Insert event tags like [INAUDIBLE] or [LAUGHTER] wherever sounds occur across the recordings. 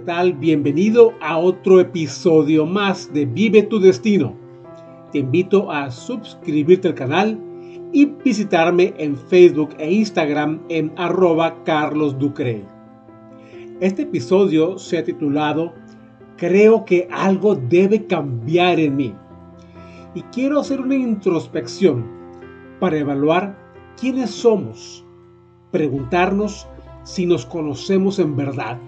tal? Bienvenido a otro episodio más de Vive tu Destino. Te invito a suscribirte al canal y visitarme en Facebook e Instagram en arroba Carlos Ducre. Este episodio se ha titulado Creo que algo debe cambiar en mí. Y quiero hacer una introspección para evaluar quiénes somos, preguntarnos si nos conocemos en verdad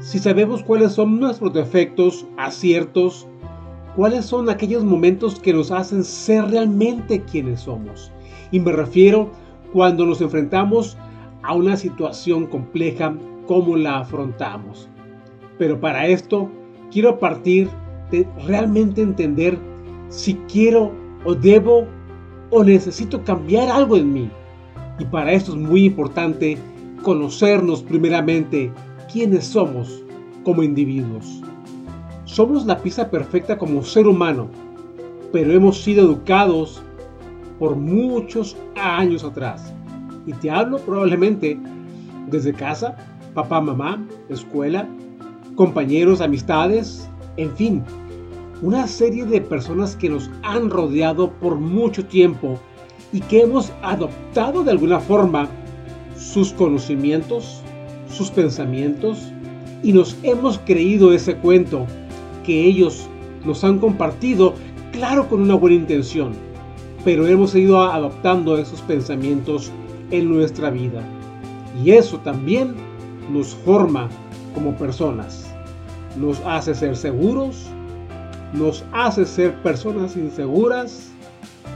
si sabemos cuáles son nuestros defectos, aciertos, cuáles son aquellos momentos que nos hacen ser realmente quienes somos. Y me refiero cuando nos enfrentamos a una situación compleja, cómo la afrontamos. Pero para esto quiero partir de realmente entender si quiero o debo o necesito cambiar algo en mí. Y para esto es muy importante conocernos primeramente quiénes somos como individuos. Somos la pieza perfecta como ser humano, pero hemos sido educados por muchos años atrás. Y te hablo probablemente desde casa, papá, mamá, escuela, compañeros, amistades, en fin, una serie de personas que nos han rodeado por mucho tiempo y que hemos adoptado de alguna forma sus conocimientos, sus pensamientos y nos hemos creído ese cuento que ellos nos han compartido, claro con una buena intención, pero hemos ido adoptando esos pensamientos en nuestra vida. Y eso también nos forma como personas. Nos hace ser seguros, nos hace ser personas inseguras,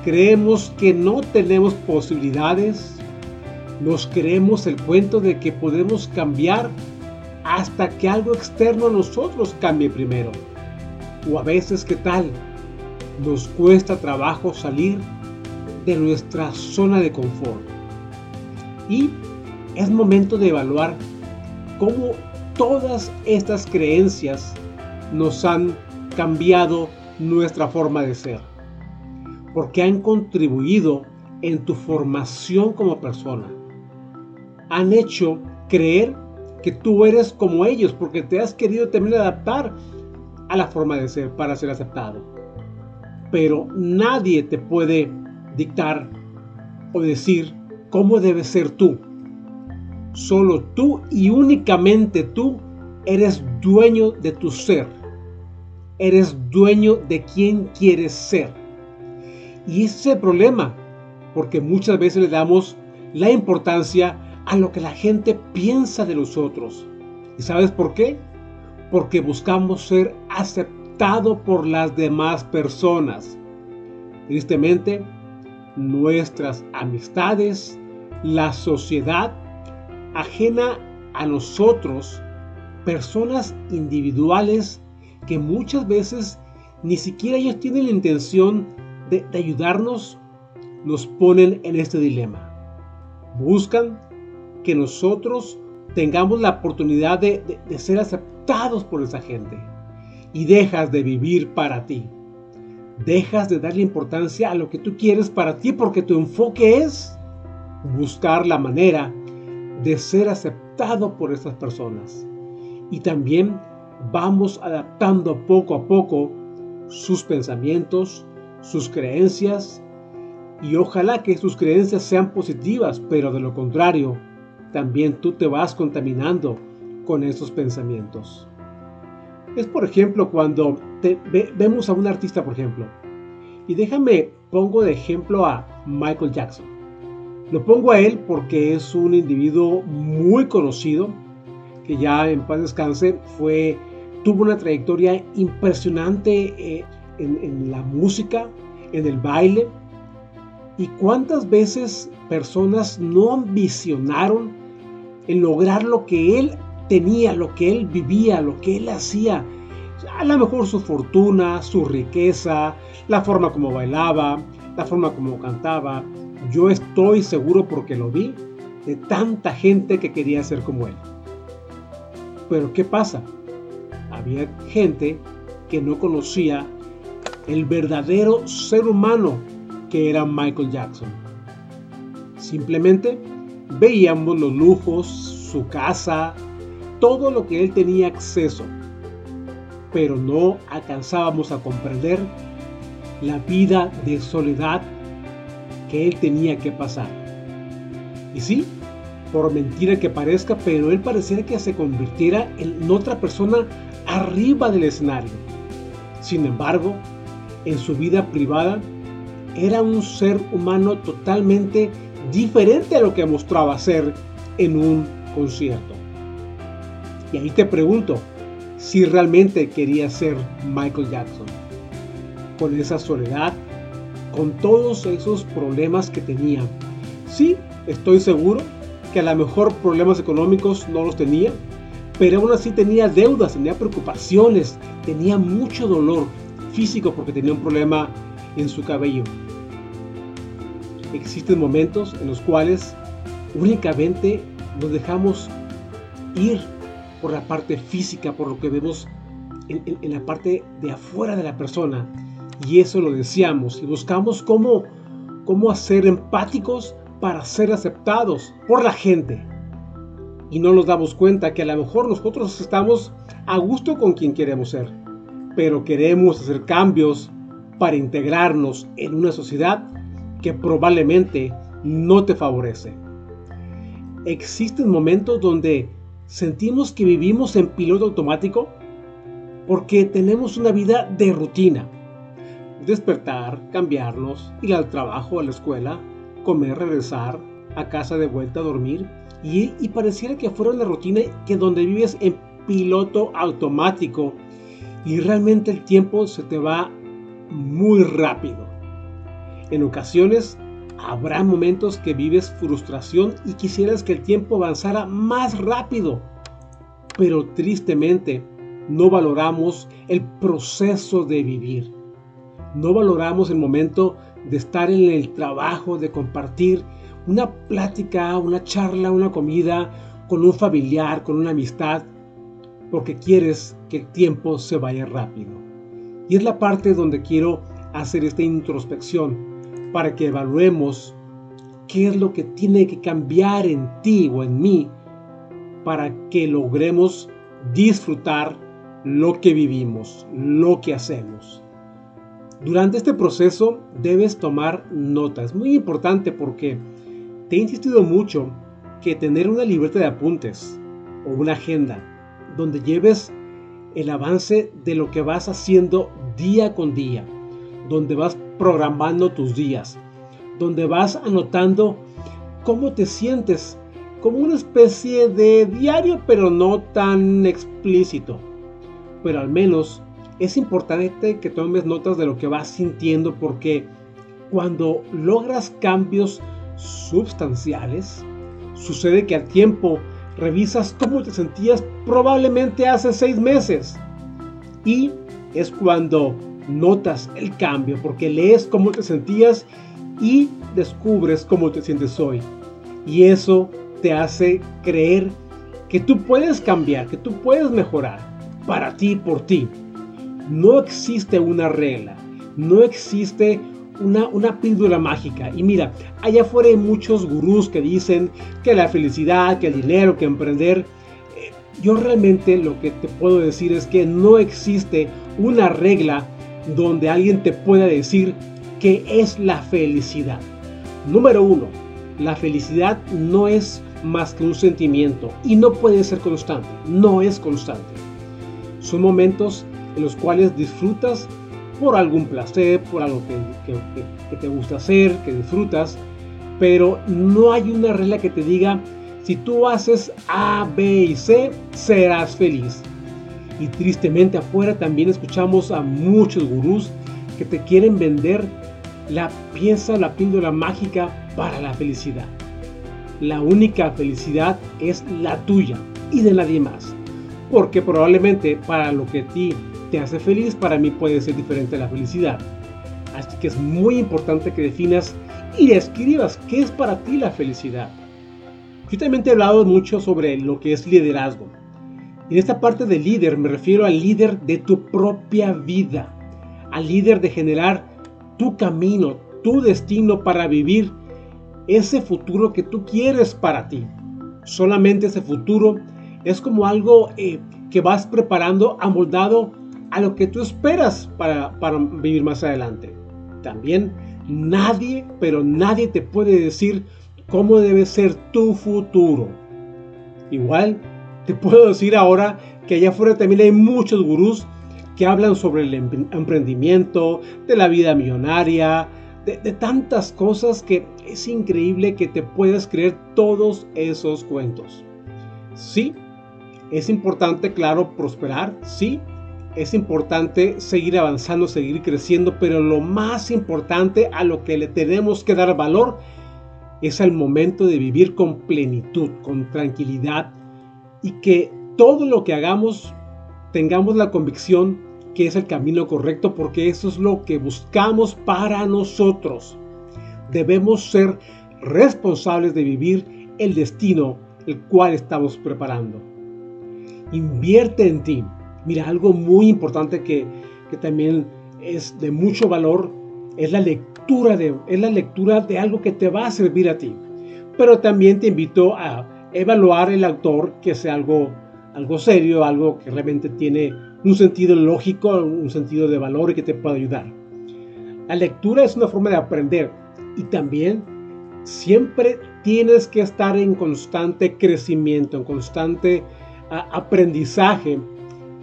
creemos que no tenemos posibilidades, nos creemos el cuento de que podemos cambiar hasta que algo externo a nosotros cambie primero. O a veces, ¿qué tal? Nos cuesta trabajo salir de nuestra zona de confort. Y es momento de evaluar cómo todas estas creencias nos han cambiado nuestra forma de ser. Porque han contribuido en tu formación como persona han hecho creer que tú eres como ellos porque te has querido también adaptar a la forma de ser para ser aceptado. Pero nadie te puede dictar o decir cómo debes ser tú. Solo tú y únicamente tú eres dueño de tu ser. Eres dueño de quién quieres ser. Y ese es el problema, porque muchas veces le damos la importancia a lo que la gente piensa de nosotros. ¿Y sabes por qué? Porque buscamos ser aceptados por las demás personas. Tristemente, nuestras amistades, la sociedad ajena a nosotros, personas individuales que muchas veces ni siquiera ellos tienen la intención de, de ayudarnos, nos ponen en este dilema. Buscan que nosotros tengamos la oportunidad de, ser aceptados por esa gente. Y dejas de vivir para ti. Dejas de darle importancia a lo que tú quieres para ti porque tu enfoque es buscar la manera de ser aceptado por esas personas. Y también vamos adaptando poco a poco sus pensamientos, sus creencias, y ojalá que sus creencias sean positivas, pero de lo contrario, también tú te vas contaminando con esos pensamientos. Es por ejemplo cuando vemos a un artista, por ejemplo, y déjame pongo de ejemplo a Michael Jackson. Lo pongo a él porque es un individuo muy conocido, que ya en paz descanse, fue, tuvo una trayectoria impresionante eh, en, en la música, en el baile. ¿Y cuántas veces personas no ambicionaron en lograr lo que él tenía, lo que él vivía, lo que él hacía. A lo mejor su fortuna, su riqueza, la forma como bailaba, la forma como cantaba. Yo estoy seguro porque lo vi de tanta gente que quería ser como él. Pero ¿qué pasa? Había gente que no conocía el verdadero ser humano que era Michael Jackson. Simplemente veíamos los lujos, su casa, todo lo que él tenía acceso, pero no alcanzábamos a comprender la vida de soledad que él tenía que pasar. Y sí, por mentira que parezca, pero él parecía que se convirtiera en otra persona arriba del escenario. Sin embargo, en su vida privada, era un ser humano totalmente diferente a lo que mostraba ser en un concierto. Y ahí te pregunto si realmente quería ser Michael Jackson. Con esa soledad, con todos esos problemas que tenía. Sí, estoy seguro que a lo mejor problemas económicos no los tenía, pero aún así tenía deudas, tenía preocupaciones, tenía mucho dolor físico porque tenía un problema en su cabello. Existen momentos en los cuales únicamente nos dejamos ir por la parte física, por lo que vemos en, la parte de afuera de la persona. Y eso lo deseamos y buscamos cómo, cómo hacer empáticos para ser aceptados por la gente. Y no nos damos cuenta que a lo mejor nosotros estamos a gusto con quien queremos ser, pero queremos hacer cambios para integrarnos en una sociedad que probablemente no te favorece. Existen momentos donde sentimos que vivimos en piloto automático porque tenemos una vida de rutina. Despertar, cambiarnos, ir al trabajo, a la escuela, comer, regresar, a casa de vuelta a dormir. Y, y pareciera que fuera una rutina que donde vives en piloto automático y realmente el tiempo se te va muy rápido. En ocasiones habrá momentos que vives frustración y quisieras que el tiempo avanzara más rápido, pero tristemente no valoramos el proceso de vivir. No valoramos el momento de estar en el trabajo, de compartir una plática, una charla, una comida con un familiar, con una amistad, porque quieres que el tiempo se vaya rápido. Y es la parte donde quiero hacer esta introspección para que evaluemos qué es lo que tiene que cambiar en ti o en mí para que logremos disfrutar lo que vivimos, lo que hacemos. Durante este proceso debes tomar notas. Es muy importante porque te he insistido mucho que tener una libreta de apuntes o una agenda donde lleves el avance de lo que vas haciendo día con día, donde vas programando tus días, donde vas anotando cómo te sientes, como una especie de diario, pero no tan explícito. Pero al menos es importante que tomes notas de lo que vas sintiendo porque cuando logras cambios sustanciales, sucede que al tiempo revisas cómo te sentías probablemente hace seis meses. Y es cuando notas el cambio, porque lees cómo te sentías y descubres cómo te sientes hoy. Y eso te hace creer que tú puedes cambiar, que tú puedes mejorar para ti por ti. No existe una regla, no existe una, una píldora mágica. Y mira, allá afuera hay muchos gurús que dicen que la felicidad, que el dinero, que emprender. Eh, yo realmente lo que te puedo decir es que no existe una regla donde alguien te pueda decir qué es la felicidad. Número uno, la felicidad no es más que un sentimiento y no puede ser constante, no es constante. Son momentos en los cuales disfrutas por algún placer, por algo que, que, te gusta hacer, que disfrutas, pero no hay una regla que te diga, si tú haces A, B y C, serás feliz. Y tristemente afuera también escuchamos a muchos gurús que te quieren vender la pieza, la píldora mágica para la felicidad. La única felicidad es la tuya y de nadie más. Porque probablemente para lo que a ti te hace feliz para mí puede ser diferente la felicidad. Así que es muy importante que definas y escribas qué es para ti la felicidad. Yo también he hablado mucho sobre lo que es liderazgo. En esta parte de líder me refiero al líder de tu propia vida, al líder de generar tu camino, tu destino para vivir ese futuro que tú quieres para ti. Solamente ese futuro es como algo eh, que vas preparando, amoldado a lo que tú esperas para, para vivir más adelante. También nadie, pero nadie te puede decir cómo debe ser tu futuro. Igual te puedo decir ahora que allá afuera también hay muchos gurús que hablan sobre el emprendimiento, de la vida millonaria, de, de, tantas cosas que es increíble que te puedas creer todos esos cuentos. Sí, es importante, claro, prosperar, sí, es importante seguir avanzando, seguir creciendo, pero lo más importante a lo que le tenemos que dar valor es al momento de vivir con plenitud, con tranquilidad y que todo lo que hagamos tengamos la convicción que es el camino correcto porque eso es lo que buscamos para nosotros. Debemos ser responsables de vivir el destino el cual estamos preparando. Invierte en ti. Mira, algo muy importante que, que también es de mucho valor es la lectura de, es la lectura de algo que te va a servir a ti. Pero también te invito a evaluar el autor que sea algo, algo serio, algo que realmente tiene un sentido lógico, un sentido de valor y que te pueda ayudar. La lectura es una forma de aprender y también siempre tienes que estar en constante crecimiento, en constante aprendizaje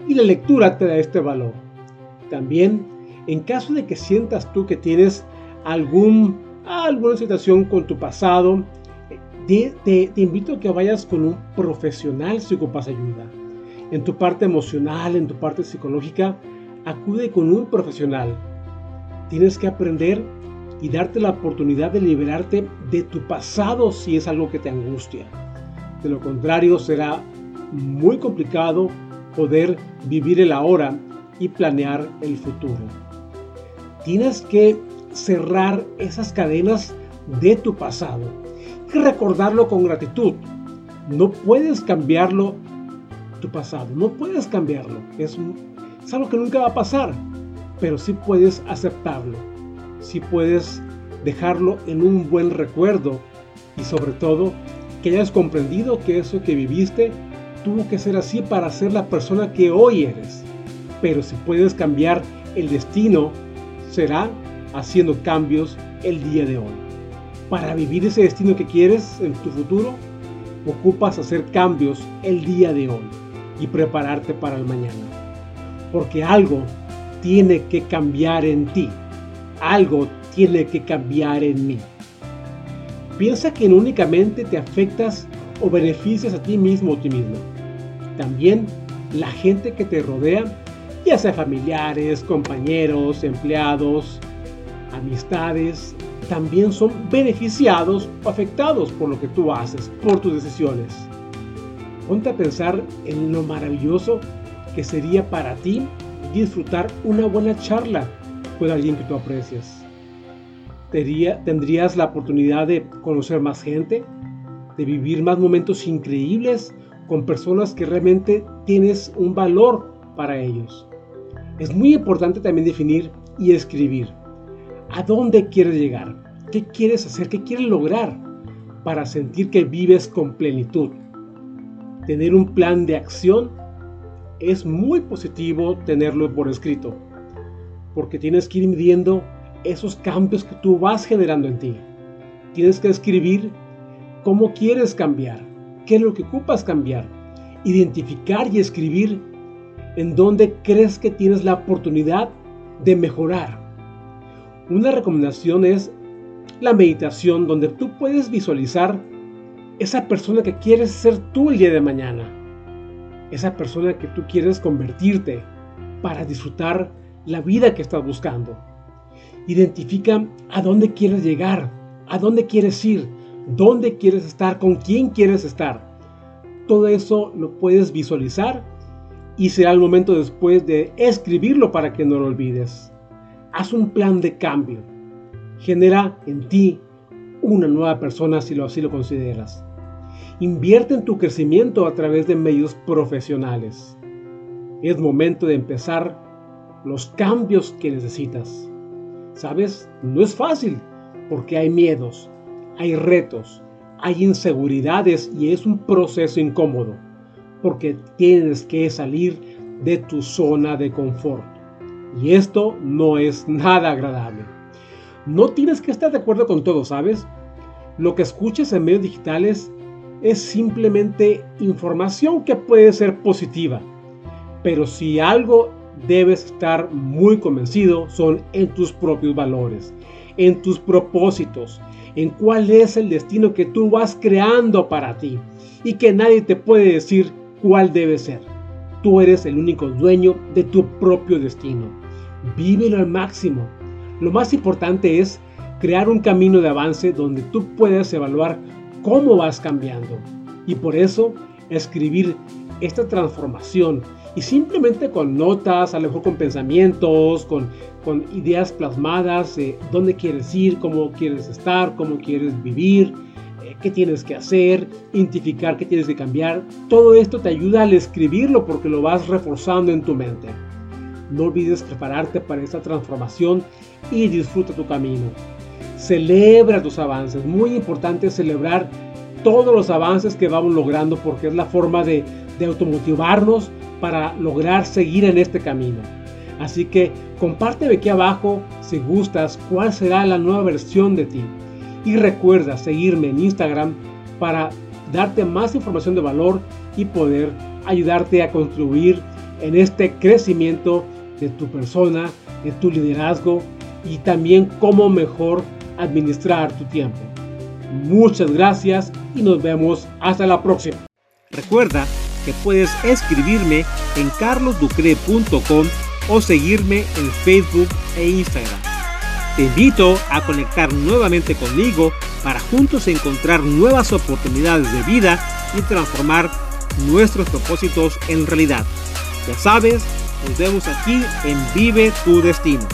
y la lectura te da este valor. También, en caso de que sientas tú que tienes algún, alguna situación con tu pasado, te, invito a que vayas con un profesional si ocupas ayuda. En tu parte emocional, en tu parte psicológica, acude con un profesional. Tienes que aprender y darte la oportunidad de liberarte de tu pasado si es algo que te angustia. De lo contrario, será muy complicado poder vivir el ahora y planear el futuro. Tienes que cerrar esas cadenas de tu pasado y recordarlo con gratitud. No puedes cambiarlo tu pasado, no puedes cambiarlo. Es, es algo que nunca va a pasar, pero sí puedes aceptarlo, sí puedes dejarlo en un buen recuerdo y sobre todo que hayas comprendido que eso que viviste tuvo que ser así para ser la persona que hoy eres. Pero si puedes cambiar el destino, será haciendo cambios el día de hoy. Para vivir ese destino que quieres en tu futuro, ocupas hacer cambios el día de hoy y prepararte para el mañana. Porque algo tiene que cambiar en ti. Algo tiene que cambiar en mí. Piensa que no únicamente te afectas o beneficias a ti mismo o ti mismo. También la gente que te rodea, ya sea familiares, compañeros, empleados, amistades, también son beneficiados o afectados por lo que tú haces, por tus decisiones. Ponte a pensar en lo maravilloso que sería para ti disfrutar una buena charla con alguien que tú aprecias. Tendrías la oportunidad de conocer más gente, de vivir más momentos increíbles con personas que realmente tienes un valor para ellos. Es muy importante también definir y escribir a dónde quieres llegar, qué quieres hacer, qué quieres lograr para sentir que vives con plenitud. Tener un plan de acción es muy positivo tenerlo por escrito, porque tienes que ir midiendo esos cambios que tú vas generando en ti. Tienes que escribir cómo quieres cambiar, qué es lo que ocupas cambiar, identificar y escribir en dónde crees que tienes la oportunidad de mejorar. Una recomendación es la meditación donde tú puedes visualizar esa persona que quieres ser tú el día de mañana. Esa persona que tú quieres convertirte para disfrutar la vida que estás buscando. Identifica a dónde quieres llegar, a dónde quieres ir, dónde quieres estar, con quién quieres estar. Todo eso lo puedes visualizar y será el momento después de escribirlo para que no lo olvides. Haz un plan de cambio. Genera en ti una nueva persona si lo así lo consideras. Invierte en tu crecimiento a través de medios profesionales. Es momento de empezar los cambios que necesitas. ¿Sabes? No es fácil porque hay miedos, hay retos, hay inseguridades y es un proceso incómodo porque tienes que salir de tu zona de confort. Y esto no es [LAUGHS] nada agradable. No tienes que estar de acuerdo con todo, ¿sabes? Lo que escuches en medios digitales es simplemente información que puede ser positiva. Pero si algo debes estar muy convencido son en tus propios valores, en tus propósitos, en cuál es el destino que tú vas creando para ti y que nadie te puede decir cuál debe ser. Tú eres el único dueño de tu propio destino. Vívelo al máximo. Lo más importante es crear un camino de avance donde tú puedas evaluar cómo vas cambiando. Y por eso escribir esta transformación y simplemente con notas, a lo mejor con pensamientos, con, ideas plasmadas, de dónde quieres ir, cómo quieres estar, cómo quieres vivir, eh, qué tienes que hacer, identificar qué tienes que cambiar. Todo esto te ayuda al escribirlo porque lo vas reforzando en tu mente. No olvides prepararte para esta transformación y disfruta tu camino. Celebra tus avances. Muy importante celebrar todos los avances que vamos logrando porque es la forma de, de automotivarnos para lograr seguir en este camino. Así que compárteme aquí abajo si gustas cuál será la nueva versión de ti. Y recuerda seguirme en Instagram para darte más información de valor y poder ayudarte a contribuir en este crecimiento de tu persona, de tu liderazgo y también cómo mejor administrar tu tiempo. Muchas gracias y nos vemos hasta la próxima. Recuerda que puedes escribirme en carlosducre.com o seguirme en Facebook e Instagram. Te invito a conectar nuevamente conmigo para juntos encontrar nuevas oportunidades de vida y transformar nuestros propósitos en realidad. Ya sabes, nos vemos aquí en Vive tu Destino.